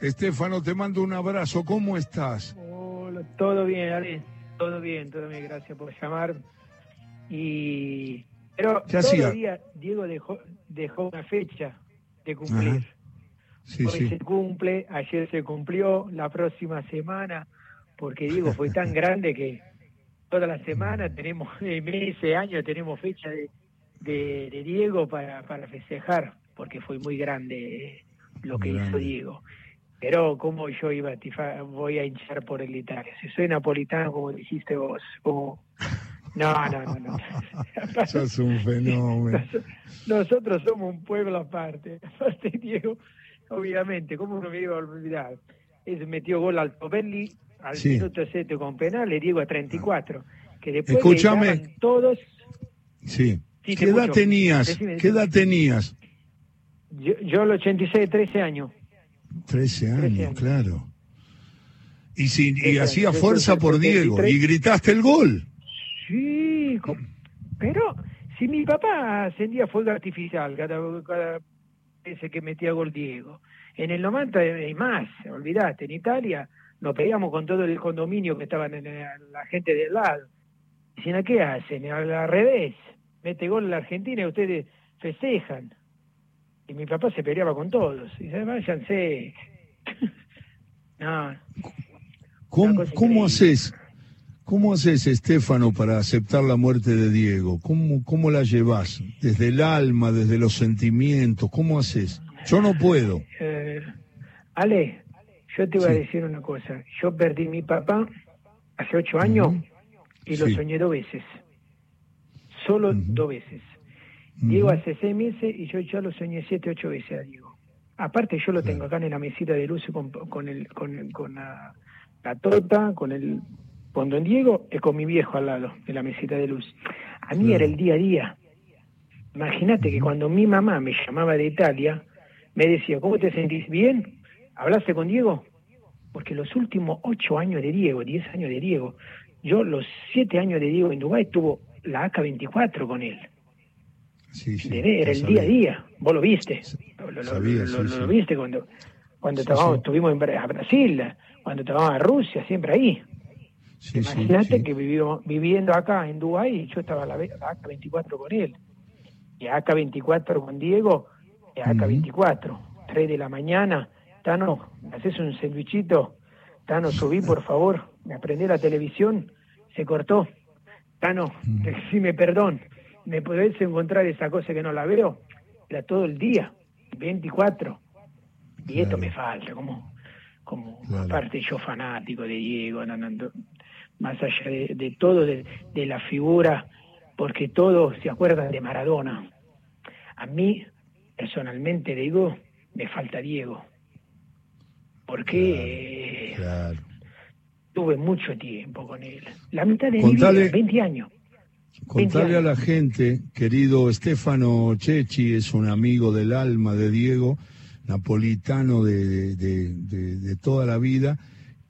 Estefano, te mando un abrazo. ¿Cómo estás? Hola, todo bien, Ale. Todo bien, todo bien. Gracias por llamar. Y pero días Diego dejó, dejó una fecha de cumplir. Sí, Hoy sí. se cumple, ayer se cumplió, la próxima semana, porque Diego fue tan grande que toda la semana tenemos, meses, años, tenemos fecha de, de, de Diego para, para festejar, porque fue muy grande eh, lo que Grande. hizo Diego. Pero como yo iba a voy a hinchar por el Italia. Si soy napolitano, como dijiste vos, como... No, no, no, no. Sos un fenómeno. Nosotros somos un pueblo aparte. Aparte, Diego, obviamente, ¿cómo no me iba a olvidar? Es metió gol al Toberli al Sí. minuto 7 con penal, le Diego a 34. Que después Escúchame. todos. Sí. ¿Qué edad tenías? Decime, ¿Qué edad tenías? Yo, yo el 86, 13 años. 13 años, años. claro. Y, si, y 13 hacía fuerza por Diego 73. y gritaste el gol. Sí, pero si mi papá encendía fuego artificial cada, cada vez que metía gol Diego. En el 90 y más, olvidate, en Italia nos peleamos con todo el condominio que estaban en la, la gente del lado. Dicen, ¿qué hacen? Al, al revés, mete gol la Argentina y ustedes festejan. Y mi papá se peleaba con todos. Y dice, váyanse. no, ¿Cómo, haces? ¿Cómo haces, Estefano, para aceptar la muerte de Diego? ¿Cómo, ¿Cómo la llevas? ¿Desde el alma, desde los sentimientos? ¿Cómo haces? Yo no puedo. Eh, Ale, yo te voy a decir una cosa. Yo perdí a mi papá hace ocho años y lo Sí. soñé dos veces. Solo dos veces. Diego hace seis meses y yo ya lo soñé siete, ocho veces a Diego. Aparte yo lo tengo acá en la mesita de luz con, con, el, con, con la, la tota, con el... Con don Diego y con mi viejo al lado de la mesita de luz. A mí era el día a día. Imagínate que cuando mi mamá me llamaba de Italia, me decía, ¿cómo te sentís? ¿Bien? ¿Hablaste con Diego? Porque los últimos ocho años de Diego, diez años de Diego, yo los siete años de Diego en Dubái tuvo la AK-24 con él. Sí, sí, De- era el día a día. Vos lo viste. Lo, lo- Sabía, lo- sí, lo- sí. lo viste cuando, cuando sí. estuvimos en a Brasil, cuando estábamos a Rusia, siempre ahí. Imagínate que vivimos, viviendo acá en Dubái, yo estaba la, ve- la AK-24 con él. Y AK-24 con Diego, y AK-24. 3 de la mañana, Tano, ¿me haces un sandwichito? Tano, subí por favor, me aprendí la televisión, se cortó. Tano, decime perdón, ¿me podés encontrar esa cosa que no la veo? Era todo el día, 24. Y esto me falta, como, como Claro. aparte yo fanático de Diego, no, no, no, más allá de, de todo, de, de la figura, porque todos se acuerdan de Maradona. A mí, personalmente, digo, me falta Diego. Porque eh, Claro. tuve mucho tiempo con él. La mitad de Contale- mi vida, 20 años. Contarle a la gente, querido Estefano Chechi, es un amigo del alma de Diego, napolitano de, de- de- de toda la vida.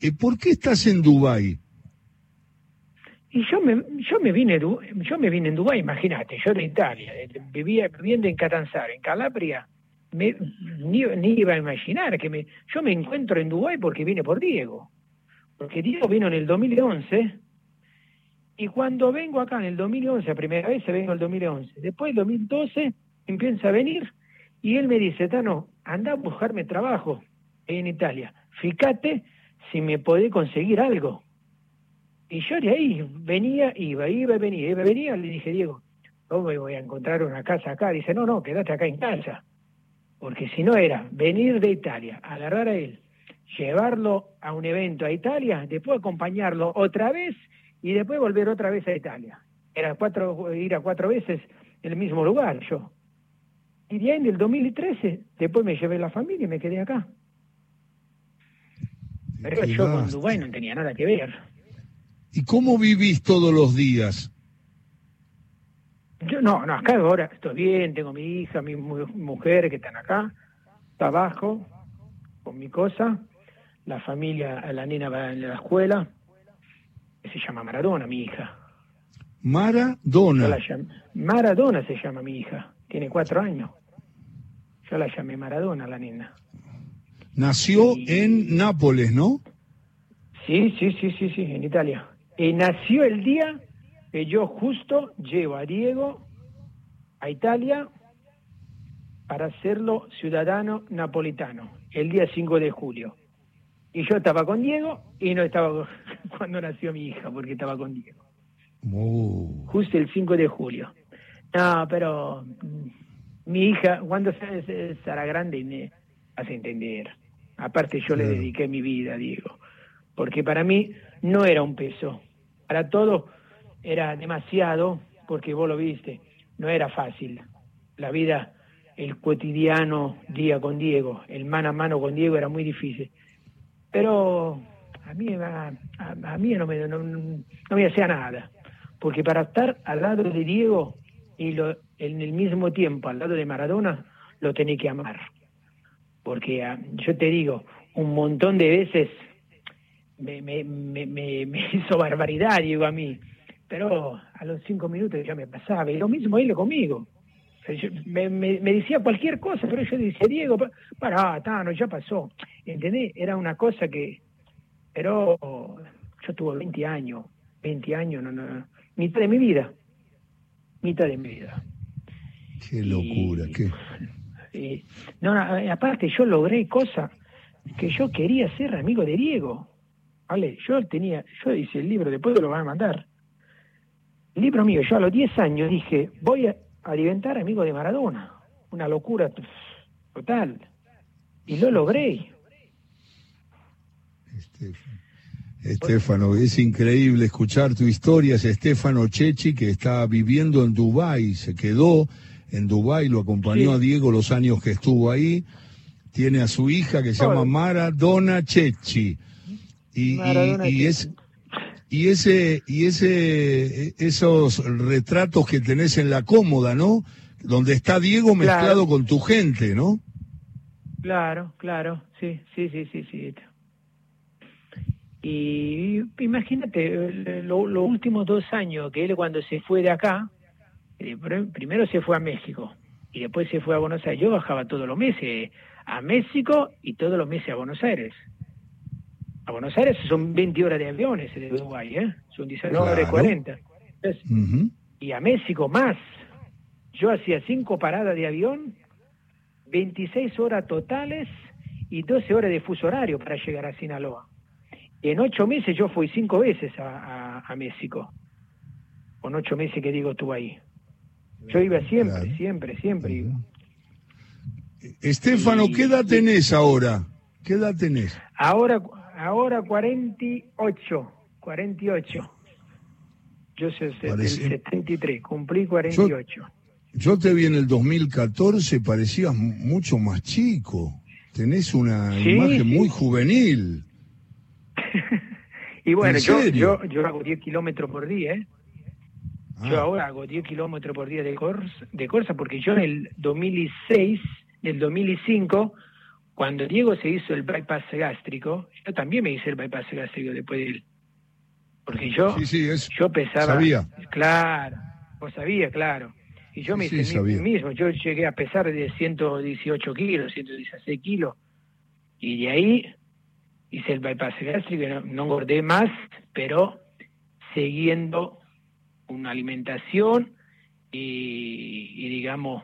Eh, ¿Por qué estás en Dubái? Y yo me, yo me vine, yo me vine en Dubái, imagínate, yo de Italia, vivía viviendo en Catanzaro, en Calabria, me, ni, ni iba a imaginar que me, yo me encuentro en Dubái porque vine por Diego, porque Diego vino en el 2011 y cuando vengo acá en el 2011, la primera vez se vengo el 2011, después el 2012 empieza a venir y él me dice, Tano, anda a buscarme trabajo en Italia, fíjate si me podés conseguir algo. Y yo de ahí venía, iba, iba, venía, iba, venía. Le dije, Diego, ¿cómo me voy a encontrar una casa acá? Dice, no, no, quédate acá en casa. Porque si no era venir de Italia, agarrar a él, llevarlo a un evento a Italia, después acompañarlo otra vez y después volver otra vez a Italia. Era cuatro, ir a cuatro veces en el mismo lugar yo. Y de ahí en el 2013, después me llevé la familia y me quedé acá. Pero yo con. Dubái no tenía nada que ver. ¿Y cómo vivís todos los días? Yo no, no, acá ahora estoy bien, tengo mi hija, mi mu- mujer que están acá, trabajo con mi cosa, la familia, la nena va a la escuela, se llama Maradona, mi hija. Maradona. Maradona se llama mi hija, tiene cuatro años. Yo la llamé Maradona, la nena. nació en Nápoles, ¿no? Sí, sí, sí, sí, sí, en Italia. Y nació el día que yo justo llevo a Diego a Italia para hacerlo ciudadano napolitano, el día 5 de julio. Y yo estaba con Diego y no estaba cuando nació mi hija, porque estaba con Diego. Oh. Justo el 5 de julio. No, pero mm, mi hija, cuando se- será grande, me hace entender. Aparte yo le dediqué mi vida a Diego, porque para mí no era un peso. Para todo era demasiado, porque vos lo viste, no era fácil. La vida, el cotidiano día con Diego, el mano a mano con Diego era muy difícil. Pero a mí, a, a- mí no, me, no, no me hacía nada, porque para estar al lado de Diego y lo, en el mismo tiempo al lado de Maradona, lo tenía que amar. Porque ah, yo te digo, un montón de veces me, me, me- me hizo barbaridad, Diego, a mí. Pero a los cinco minutos ya me pasaba. Y lo mismo él conmigo. Yo- me, me- me decía cualquier cosa, pero yo decía, Diego, pa- pará, Tano, ya pasó. ¿Entendés? Era una cosa que... Pero yo tuve 20 años, 20 años, no, no, mitad de mi vida. Mitad de mi vida. Qué locura, Y- qué. y- no, no, eh, aparte yo logré cosas que yo quería ser amigo de Diego. ¿Vale? Yo tenía, yo hice el libro, después lo van a mandar. El libro mío, yo a los 10 años dije, voy a alimentar amigo de Maradona. Una locura total. Y lo logré. Estefano. Estefano, es increíble escuchar tu historia. Es Estefano Chechi que está viviendo en Dubái, se quedó en Dubái, lo acompañó Sí. a Diego los años que estuvo ahí. Tiene a su hija que se llama. Maradona Chechi. Y, y- Maradona y es y ese y ese esos retratos que tenés en la cómoda, ¿no? Donde está Diego mezclado Claro. con tu gente, ¿no? Claro, claro, sí, sí, sí, sí, sí. Y imagínate, lo- los últimos dos años que él cuando se fue de acá, eh, pr- primero se fue a México y después se fue a Buenos Aires. Yo bajaba todos los meses a México y todos los meses a Buenos Aires. A Buenos Aires son 20 horas de aviones de Uruguay, ¿eh? Son 19 horas Claro. 40. Entonces, Ujú. y a México más. Yo hacía cinco paradas de avión, 26 horas totales y 12 horas de fuso horario para llegar a Sinaloa. En ocho meses yo fui cinco veces a, a- a México. Con ocho meses que digo estuve ahí. Yo iba siempre, Claro. siempre, siempre iba. Estefano, ¿qué edad tenés ahora? ¿Qué edad tenés? Ahora, ahora 48, 48. Yo soy del Parece- 73, cumplí 48. Yo te vi en el 2014, parecías mu- mucho más chico. Tenés una Sí, imagen sí. muy juvenil. Y bueno, ¿En yo, yo, yo hago 10 kilómetros por día, ¿eh? Yo Ah, ahora hago 10 kilómetros por día de Corsa, de Corsa porque yo en el 2006, en el 2005, cuando Diego se hizo el bypass gástrico, yo también me hice el bypass gástrico después de él. Porque yo, sí, sí, es, yo pesaba... sabía. Claro, vos sabía, claro. Y yo me Sí, hice el mismo, yo llegué a pesar de 118 kilos, 116 kilos, y de ahí hice el bypass gástrico, y no, no engordé más, pero siguiendo una alimentación y, y, digamos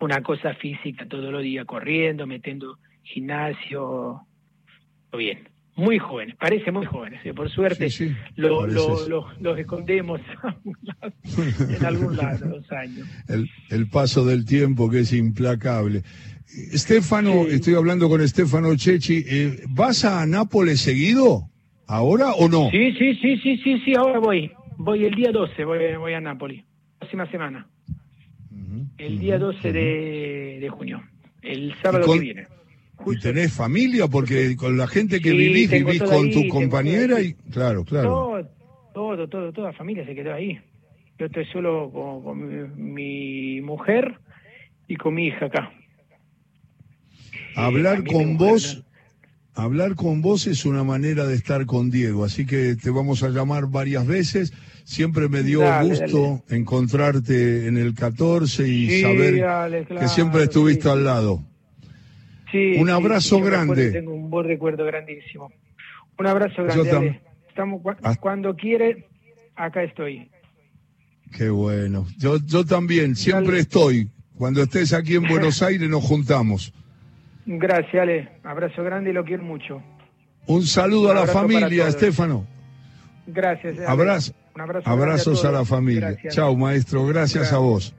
una cosa física todos los días, corriendo, metiendo gimnasio, bien. Muy jóvenes, parece muy jóvenes, eh, por suerte Sí, sí, lo, lo, lo- los escondemos a un lado, en algún lado los años. el, el paso del tiempo que es implacable. Estefano, Sí. estoy hablando con Estefano Chechi. eh, ¿Vas a Nápoles seguido? ¿Ahora o no? Sí, sí, sí, sí, sí, sí, ahora voy. Voy el día 12, voy, voy a Nápoles, próxima semana, el día ujú, 12 ujú. de, de junio, el sábado con- que viene. ¿Y tenés familia? Porque con la gente que Sí, vivís, vivís con ahí, tu compañera y... Claro, claro. Todo, todo, todo, toda la familia se quedó ahí. Yo estoy solo con, con mi, mi mujer y con mi hija acá. Hablar con vos, hablar con vos es una manera de estar con Diego, así que te vamos a llamar varias veces. Siempre me dio Dale, gusto encontrarte en el 14 y Sí, saber dale, que siempre estuviste sí. al lado. Sí, Un abrazo sí, grande. Tengo un buen recuerdo grandísimo. Un abrazo grande. Estamos, Ah. cuando quiere, acá estoy. Qué bueno. Yo, yo también, siempre estoy. Cuando estés aquí en Buenos Aires nos juntamos. Gracias, Ale. Abrazo grande y lo quiero mucho. Un saludo Un a la abrazo familia, todos. Gracias. Gracias. Ale. Abraz- Un abrazo abrazos a, la familia. Gracias. Chao, maestro. Gracias a vos.